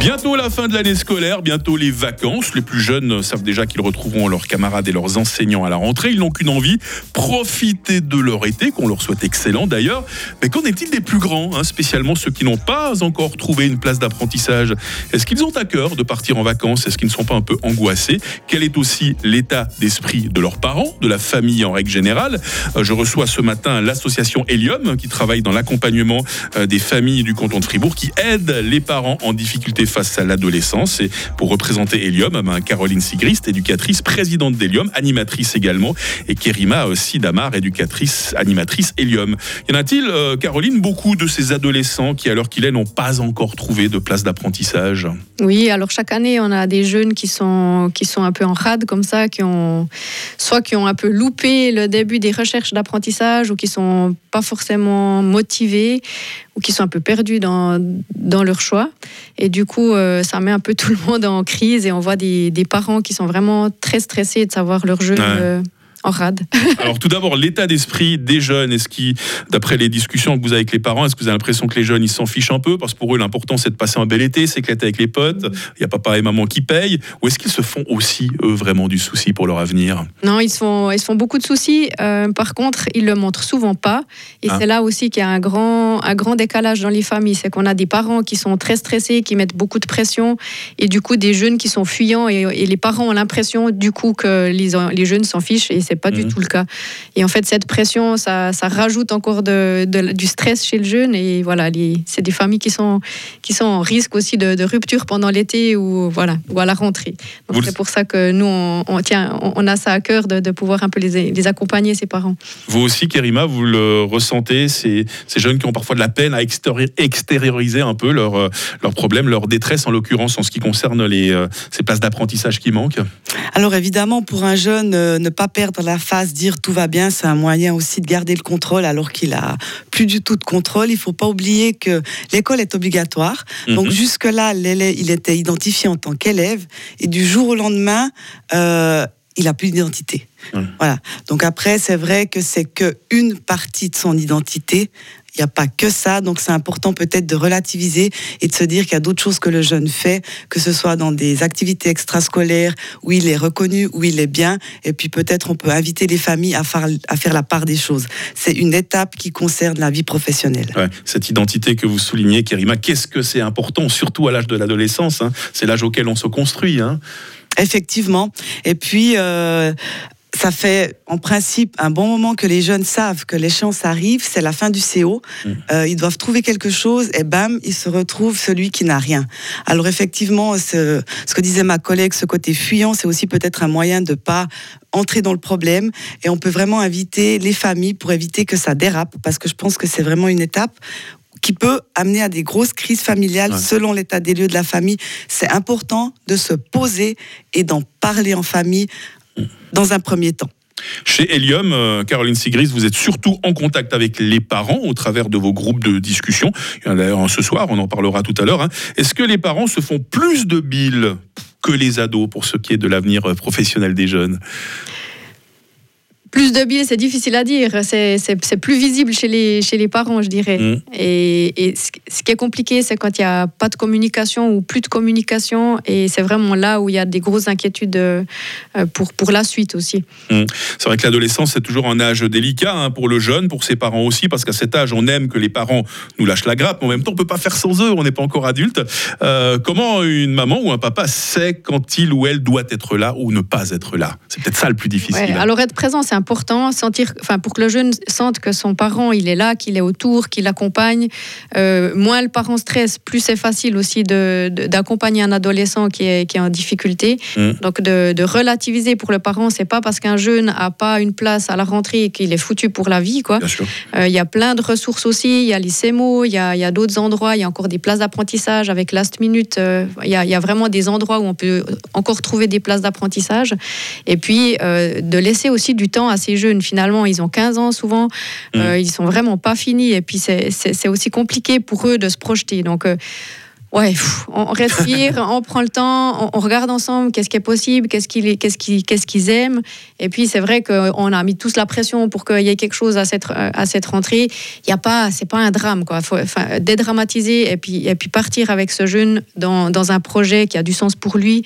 Bientôt la fin de l'année scolaire, bientôt les vacances. Les plus jeunes savent déjà qu'ils retrouveront leurs camarades et leurs enseignants à la rentrée. Ils n'ont qu'une envie, profiter de leur été, qu'on leur souhaite excellent d'ailleurs. Mais qu'en est-il des plus grands, hein, spécialement ceux qui n'ont pas encore trouvé une place d'apprentissage? Est-ce qu'ils ont à cœur de partir en vacances? Est-ce qu'ils ne sont pas un peu angoissés? Quel est aussi l'état d'esprit de leurs parents, de la famille en règle générale? Euh, Je reçois ce matin l'association Helium qui travaille dans l'accompagnement euh, des familles du canton de Fribourg, qui aide les parents en difficulté face à l'adolescence. Et pour représenter Helium, ben, Caroline Sigrist, éducatrice, présidente d'Helium, animatrice également, et Kerima Sidamar, éducatrice, animatrice Helium. Y en a-t-il, euh, Caroline, beaucoup de ces adolescents qui, à l'heure qu'il est, n'ont pas encore trouvé de place d'apprentissage? Oui, alors chaque année, on a des jeunes qui sont, qui sont un peu en rade comme ça, qui ont soit qui ont un peu loupé le début des recherches d'apprentissage ou qui sont pas forcément motivés ou qui sont un peu perdus dans, dans leur choix. Et du coup, euh, ça met un peu tout le monde en crise et on voit des, des parents qui sont vraiment très stressés de savoir leur jeu. Euh, en rade. Alors tout d'abord, l'état d'esprit des jeunes, est-ce qui, d'après les discussions que vous avez avec les parents, est-ce que vous avez l'impression que les jeunes, ils s'en fichent un peu? Parce que pour eux, l'important, c'est de passer un bel été, s'éclater avec les potes, il y a papa et maman qui payent. Ou est-ce qu'ils se font aussi, eux, vraiment du souci pour leur avenir? Non, ils se, font, ils se font beaucoup de soucis. Euh, par contre, ils le montrent souvent pas. Et ah. c'est là aussi qu'il y a un grand, un grand décalage dans les familles. C'est qu'on a des parents qui sont très stressés, qui mettent beaucoup de pression. Et du coup, des jeunes qui sont fuyants. Et, les parents ont l'impression, du coup, que les, les jeunes s'en fichent. Et c'est pas du mhm. tout le cas. Et en fait, cette pression, ça, ça rajoute encore de, du stress chez le jeune. Et voilà, c'est des familles qui sont, qui sont en risque aussi de, rupture pendant l'été ou, voilà, ou à la rentrée. Donc c'est pour ça que nous, on, on, tient, on a ça à cœur de, pouvoir un peu les, les, accompagner, ces parents. Vous aussi, Kerima, vous le ressentez, ces, ces jeunes qui ont parfois de la peine à extérioriser un peu leurs leur euh, problèmes, leur détresse, en l'occurrence en ce qui concerne les, euh, ces places d'apprentissage qui manquent? Alors évidemment, pour un jeune, euh, ne pas perdre la phase dire tout va bien, c'est un moyen aussi de garder le contrôle alors qu'il a plus du tout de contrôle. Il faut pas oublier que l'école est obligatoire. Mhm. Donc jusque-là, il était identifié en tant qu'élève et du jour au lendemain, euh, il a plus d'identité. Voilà. Donc après, c'est vrai que c'est que une partie de son identité il n'y a pas que ça, donc c'est important peut-être de relativiser et de se dire qu'il y a d'autres choses que le jeune fait, que ce soit dans des activités extrascolaires où il est reconnu, où il est bien, et puis peut-être on peut inviter les familles à faire, à faire la part des choses. C'est une étape qui concerne la vie professionnelle. cette identité que vous soulignez, Kerima, qu'est-ce que c'est important, surtout à l'âge de l'adolescence hein? C'est l'âge auquel on se construit. Hein? Effectivement. Et puis, euh, ça fait en principe un bon moment que les jeunes savent que l'échéance arrive, c'est la fin du CO. Mmh. Euh, ils doivent trouver quelque chose et bam, ils se retrouvent celui qui n'a rien. Alors effectivement, ce, ce, que disait ma collègue, ce côté fuyant, c'est aussi peut-être un moyen de pas entrer dans le problème et on peut vraiment inviter les familles pour éviter que ça dérape parce que je pense que c'est vraiment une étape qui peut amener à des grosses crises familiales selon l'état des lieux de la famille. C'est important de se poser et d'en parler en famille dans un premier temps. Chez Helium, euh, Caroline Sigris, vous êtes surtout en contact avec les parents au travers de vos groupes de discussion. En d'ailleurs ce soir, on en parlera tout à l'heure. Hein. Est-ce que les parents se font plus de billes que les ados pour ce qui est de l'avenir professionnel des jeunes? Plus de billes, c'est difficile à dire. C'est plus visible chez les, chez les parents, je dirais. Mm. Et, ce qui est compliqué, c'est quand il n'y a pas de communication ou plus de communication. Et c'est vraiment là où il y a des grosses inquiétudes euh, pour, pour la suite aussi. Mm. C'est vrai que l'adolescence, c'est toujours un âge délicat hein, pour le jeune, pour ses parents aussi, parce qu'à cet âge, on aime que les parents nous lâchent la grappe, mais en même temps, on ne peut pas faire sans eux, on n'est pas encore adulte. Euh, comment une maman ou un papa sait quand il ou elle doit être là ou ne pas être là? C'est peut-être ça le plus difficile. Alors être présent, c'est important, sentir, enfin, pour que le jeune sente que son parent, il est là, qu'il est autour, qu'il l'accompagne. Euh, moins le parent stresse, plus c'est facile aussi d'accompagner un adolescent qui est, qui est en difficulté. Mm. Donc de, relativiser pour le parent, c'est pas parce qu'un jeune a pas une place à la rentrée qu'il est foutu pour la vie. Quoi. Euh, il y a plein de ressources aussi. Il y a l'ICEMO, il y a, y a d'autres endroits. Il y a encore des places d'apprentissage avec Last Minute. Euh, il y, a, y, a, vraiment des endroits où on peut encore trouver des places d'apprentissage. Et puis de laisser aussi du temps à ces jeunes, finalement, ils ont 15 ans souvent, euh, mm. ils sont vraiment pas finis. Et puis, c'est aussi compliqué pour eux de se projeter. Donc, euh, Ouais, on respire, on prend le temps, on, regarde ensemble qu'est-ce qui est possible, qu'est-ce qu'ils qu'est-ce qu'est-ce qu'ils aiment. Et puis c'est vrai qu'on a mis tous la pression pour qu'il y ait quelque chose à cette, à cette rentrée. Il y a pas, c'est pas un drame quoi. Faut enfin, dédramatiser et puis et puis partir avec ce jeune dans, dans un projet qui a du sens pour lui.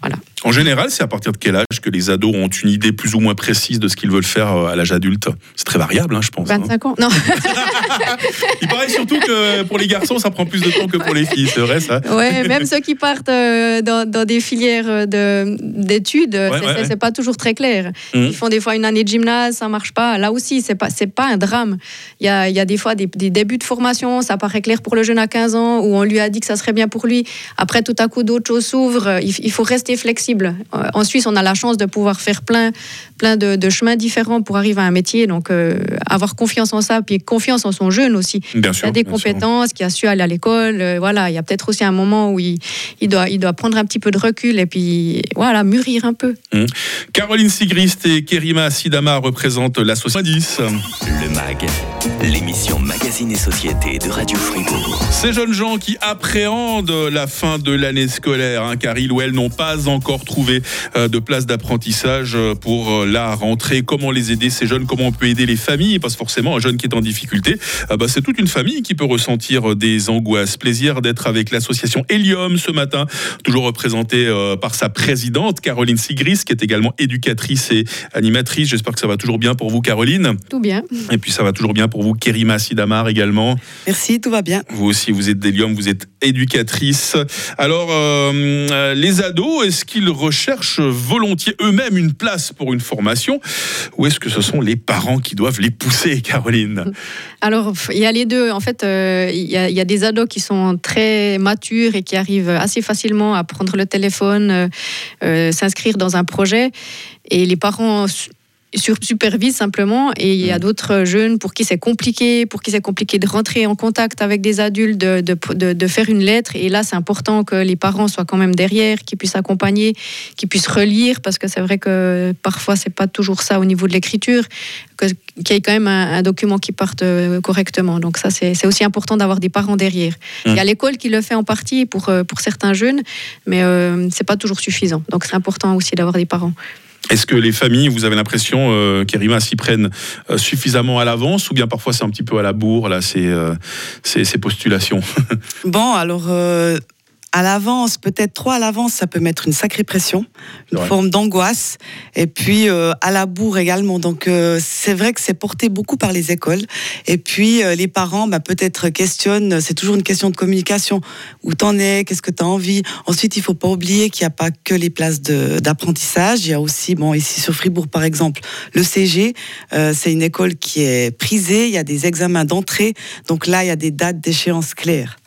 Voilà. En général, c'est à partir de quel âge que les ados ont une idée plus ou moins précise de ce qu'ils veulent faire euh, à l'âge adulte? C'est très variable, hein, je pense. 25 hein. ans Non. Il paraît surtout que pour les garçons, ça prend plus de temps que pour les filles, c'est vrai ça Oui, même ceux qui partent euh, dans, des filières euh, d'études, c'est pas toujours très clair. Mmh. Ils font des fois une année de gymnase, ça marche pas. Là aussi, c'est pas, pas un drame. Il y a, y a des fois des, débuts de formation, ça paraît clair pour le jeune à 15 ans, où on lui a dit que ça serait bien pour lui. Après, tout à coup, d'autres choses s'ouvrent. il faut rester flexible euh, en Suisse, on a la chance de pouvoir faire plein, plein de, chemins différents pour arriver à un métier. Donc, euh, avoir confiance en ça, puis confiance en son jeune aussi. Bien sûr, il a des compétences, qui a su aller à l'école. Euh, voilà, il y a peut-être aussi un moment où il, doit, il doit prendre un petit peu de recul et puis, voilà, mûrir un peu. Mmh. Caroline Sigrist et Kerima Sidama représentent l'association 10. Le MAG, l'émission Magazine et Société de Radio Fribourg. Ces jeunes gens qui appréhendent la fin de l'année scolaire, hein, car ils ou elles n'ont pas encore trouver euh, de places d'apprentissage euh, pour euh, la rentrée. Comment les aider ces jeunes? Comment on peut aider les familles? Parce que forcément, un jeune qui est en difficulté, bah, c'est toute une famille qui peut ressentir des angoisses. Plaisir d'être avec l'association Helium ce matin, toujours représentée par sa présidente Caroline Sigris, qui est également éducatrice et animatrice. J'espère que ça va toujours bien pour vous, Caroline. Tout bien. Et puis ça va toujours bien pour vous, Kerima Sidamar également. Merci, tout va bien. Vous aussi, vous êtes d'Helium, vous êtes éducatrice. Alors, les ados, est-ce qu'ils recherchent volontiers eux-mêmes une place pour une formation ou est-ce que ce sont les parents qui doivent les pousser, Caroline? Alors, il y a les deux. En fait, euh, il y, a des ados qui sont très matures et qui arrivent assez facilement à prendre le téléphone, euh, euh, s'inscrire dans un projet. Et les parents supervise simplement. Et il y a mm. d'autres jeunes pour qui c'est compliqué, pour qui c'est compliqué de rentrer en contact avec des adultes, de, de, de, faire une lettre. Et là, c'est important que les parents soient quand même derrière, qu'ils puissent accompagner, qu'ils puissent relire, parce que c'est vrai que parfois, c'est pas toujours ça au niveau de l'écriture, qu'il y ait quand même un, document qui parte euh, correctement. Donc ça, c'est aussi important d'avoir des parents derrière. Mm. Il y a l'école qui le fait en partie pour, euh, pour certains jeunes, mais euh, c'est pas toujours suffisant. Donc c'est important aussi d'avoir des parents. Est-ce que les familles, vous avez l'impression, euh, Kerima, s'y prennent euh, suffisamment à l'avance ou bien parfois c'est un petit peu à la bourre, là, ces, euh, postulations? Bon, alors, euh, à l'avance, peut-être trop à l'avance, ça peut mettre une sacrée pression, une forme d'angoisse, et puis euh, à la bourre également. Donc euh, c'est vrai que c'est porté beaucoup par les écoles, et puis euh, les parents bah, peut-être questionnent, c'est toujours une question de communication, où t'en es, qu'est-ce que tu as envie? Ensuite, il faut pas oublier qu'il n'y a pas que les places d'apprentissage, il y a aussi, bon ici sur Fribourg par exemple, le CG, c'est une école qui est prisée, il y a des examens d'entrée, donc là il y a des dates d'échéance claires.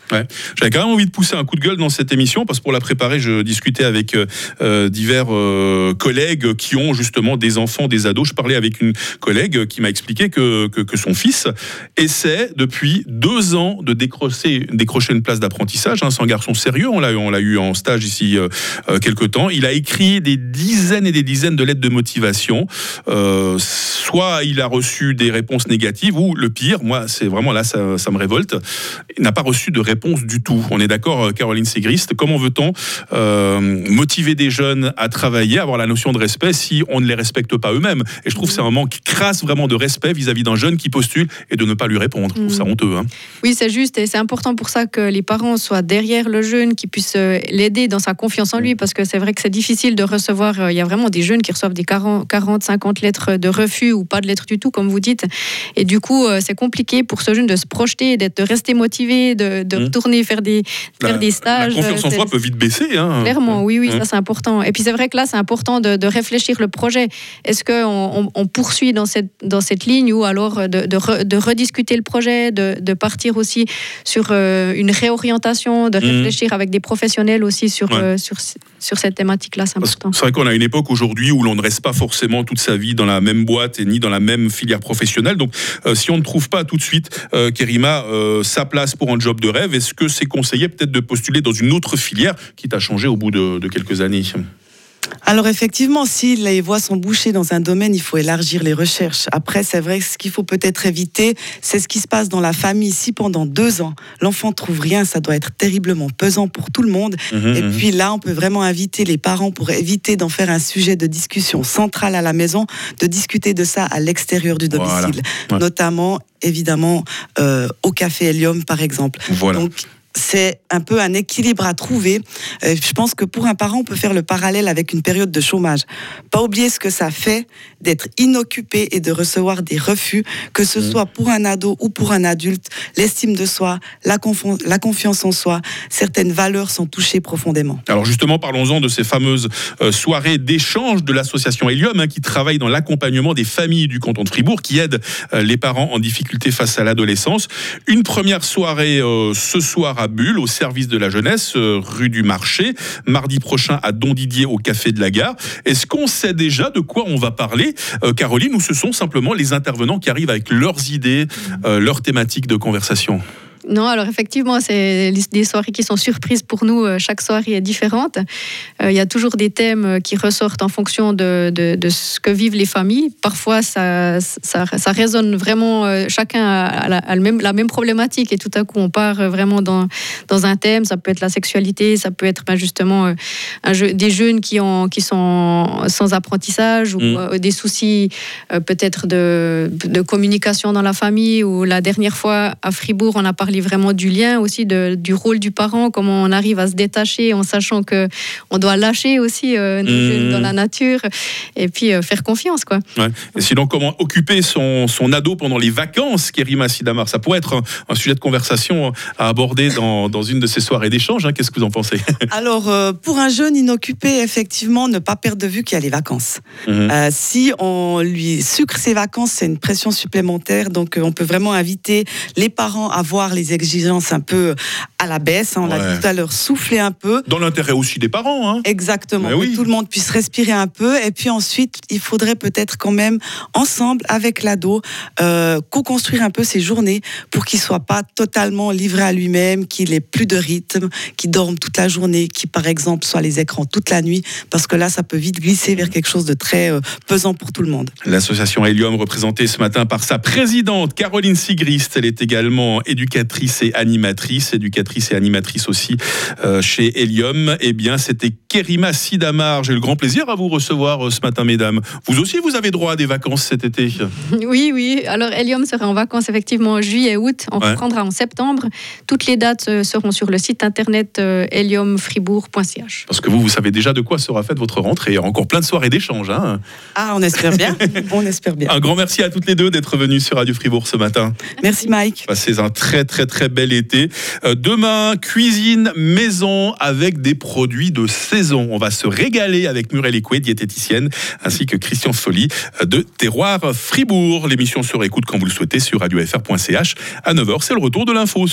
J'avais quand même envie de pousser un coup de gueule dans cette émission parce que pour la préparer, je discutais avec euh, euh, divers euh, collègues qui ont justement des enfants, des ados. Je parlais avec une collègue qui m'a expliqué que, que, son fils essaie depuis deux ans de décrocher, une place d'apprentissage. Hein. C'est un garçon sérieux, on l'a, eu en stage ici quelque temps. Il a écrit des dizaines et des dizaines de lettres de motivation. soit il a reçu des réponses négatives ou le pire, moi c'est vraiment là ça, ça me révolte, il n'a pas reçu de réponse du tout. On est d'accord, euh, Caroline Ségrist. Comment veut-on euh, motiver des jeunes à travailler, avoir la notion de respect si on ne les respecte pas eux-mêmes? Et je trouve que c'est un manque crasse vraiment de respect vis-à-vis d'un jeune qui postule et de ne pas lui répondre. Je trouve ça mm. honteux. Hein. Oui, c'est juste et c'est important pour ça que les parents soient derrière le jeune, qui puissent euh, l'aider dans sa confiance en lui, parce que c'est vrai que c'est difficile de recevoir. Il y a vraiment des jeunes qui reçoivent des 40, 40, 50 lettres de refus ou pas de lettres du tout, comme vous dites. Et du coup, c'est compliqué pour ce jeune de se projeter, d'être, de rester motivé, de, de mm. tourner, faire des, faire des stages. La confiance en soi peut vite baisser. Hein. Clairement, oui, oui, ça c'est important. Et puis c'est vrai que là, c'est important de, réfléchir le projet. Est-ce qu'on on, poursuit dans cette, dans cette ligne ou alors de, de, rediscuter le projet, de, partir aussi sur euh, une réorientation, de mhm. réfléchir avec des professionnels aussi sur, euh, sur, sur cette thématique-là, c'est important. C'est vrai qu'on a une époque aujourd'hui où l'on ne reste pas forcément toute sa vie dans la même boîte et ni dans la même filière professionnelle. Donc, euh, si on ne trouve pas tout de suite, Kerima, sa place pour un job de rêve, est-ce que c'est conseillé peut-être de postuler dans une autre filière qui t'a changé au bout de, quelques années? Alors effectivement, si les voies sont bouchées dans un domaine, il faut élargir les recherches. Après, c'est vrai que ce qu'il faut peut-être éviter, c'est ce qui se passe dans la famille. Si pendant deux ans, l'enfant trouve rien, ça doit être terriblement pesant pour tout le monde. Mhm, Et mhm. puis là, on peut vraiment inviter les parents pour éviter d'en faire un sujet de discussion central à la maison, de discuter de ça à l'extérieur du Voilà. domicile. Ouais. Notamment, évidemment, euh, au café Helium, par exemple. Voilà. Donc, c'est un peu un équilibre à trouver. Euh, je pense que pour un parent, on peut faire le parallèle avec une période de chômage. Pas oublier ce que ça fait d'être inoccupé et de recevoir des refus, que ce Mmh. soit pour un ado ou pour un adulte. L'estime de soi, la, confiance en soi, certaines valeurs sont touchées profondément. Alors justement, parlons-en de ces fameuses euh, soirées d'échange de l'association Helium, hein, qui travaille dans l'accompagnement des familles du canton de Fribourg, qui aide euh, les parents en difficulté face à l'adolescence. Une première soirée ce soir à Bulle, au service de la jeunesse, euh, rue du Marché. Mardi prochain à Don Didier, au Café de la Gare. Est-ce qu'on sait déjà de quoi on va parler, euh, Caroline, ou ce sont simplement les intervenants qui arrivent avec leurs idées, euh, leurs thématiques de conversation? Non, alors effectivement, c'est des soirées qui sont surprises pour nous. Euh, Chaque soirée est différente. Euh, Il y a toujours des thèmes euh, qui ressortent en fonction de, de- de ce que vivent les familles. Parfois, ça, ça, ça résonne vraiment. euh, Chacun a, la, a le même, la même problématique et tout à coup, on part vraiment dans, dans un thème. Ça peut être la sexualité, ça peut être ben, justement un jeu- des jeunes qui, ont, qui sont sans apprentissage ou Mm. des soucis peut-être de, de communication dans la famille. Ou la dernière fois à Fribourg, on a parlé vraiment du lien aussi, de- du rôle du parent, comment on arrive à se détacher en sachant que on doit lâcher aussi euh, nos Mm. jeunes dans la nature et puis euh, faire confiance quoi. Ouais. Et sinon, comment occuper son, son ado pendant les vacances, Kerima Sidamar? Ça pourrait être un, un sujet de conversation à aborder dans, dans une de ces soirées d'échange. hein. Qu'est-ce que vous en pensez? Alors, euh, pour un jeune inoccupé, effectivement, ne pas perdre de vue qu'il y a les vacances. Euh, si on lui sucre ses vacances, c'est une pression supplémentaire. Donc, euh, on peut vraiment inviter les parents à voir les exigences un peu à la baisse. hein, on l'a Ouais. dit tout à l'heure, souffler un peu. Dans l'intérêt aussi des parents. Hein. Exactement, oui. que tout le monde puisse respirer un peu. Et puis ensuite, il faudrait peut-être quand même, ensemble, avec l'ado, euh, co-construire un peu ses journées pour qu'il soit pas totalement livré à lui-même, qu'il ait plus de rythme, qu'il dorme toute la journée, qu'il, par exemple, soit les écrans toute la nuit, parce que là, ça peut vite glisser vers quelque chose de très euh, pesant pour tout le monde. L'association Helium, représentée ce matin par sa présidente, Caroline Sigrist. Elle est également éducatrice et animatrice, éducatrice et animatrice aussi euh, chez Helium. Eh bien, c'était Kerima Sidamar. J'ai le grand plaisir à vous recevoir euh, ce matin, mesdames. Vous aussi, vous avez droit à des vacances cet été. Oui, oui. Alors, Helium sera en vacances effectivement en juillet et août. On Ouais. reprendra en septembre. Toutes les dates euh, seront sur le site internet euh, heliumfribourg.ch. Parce que vous, vous savez déjà de quoi sera faite votre rentrée. Encore plein de soirées d'échange. Hein. Ah, on espère bien. on espère bien. Un grand merci à toutes les deux d'être venues sur Radio Fribourg ce matin. Merci, Mike. Passez un très très très bel été. Euh, demain, cuisine maison avec des produits de saison. On va se régaler avec Muriel Écoué, diététicienne, ainsi que Christian Folly euh, de Terroir Fribourg. L'émission se réécoute quand vous le souhaitez sur radiofr.ch à 9h. C'est le retour de l'info sur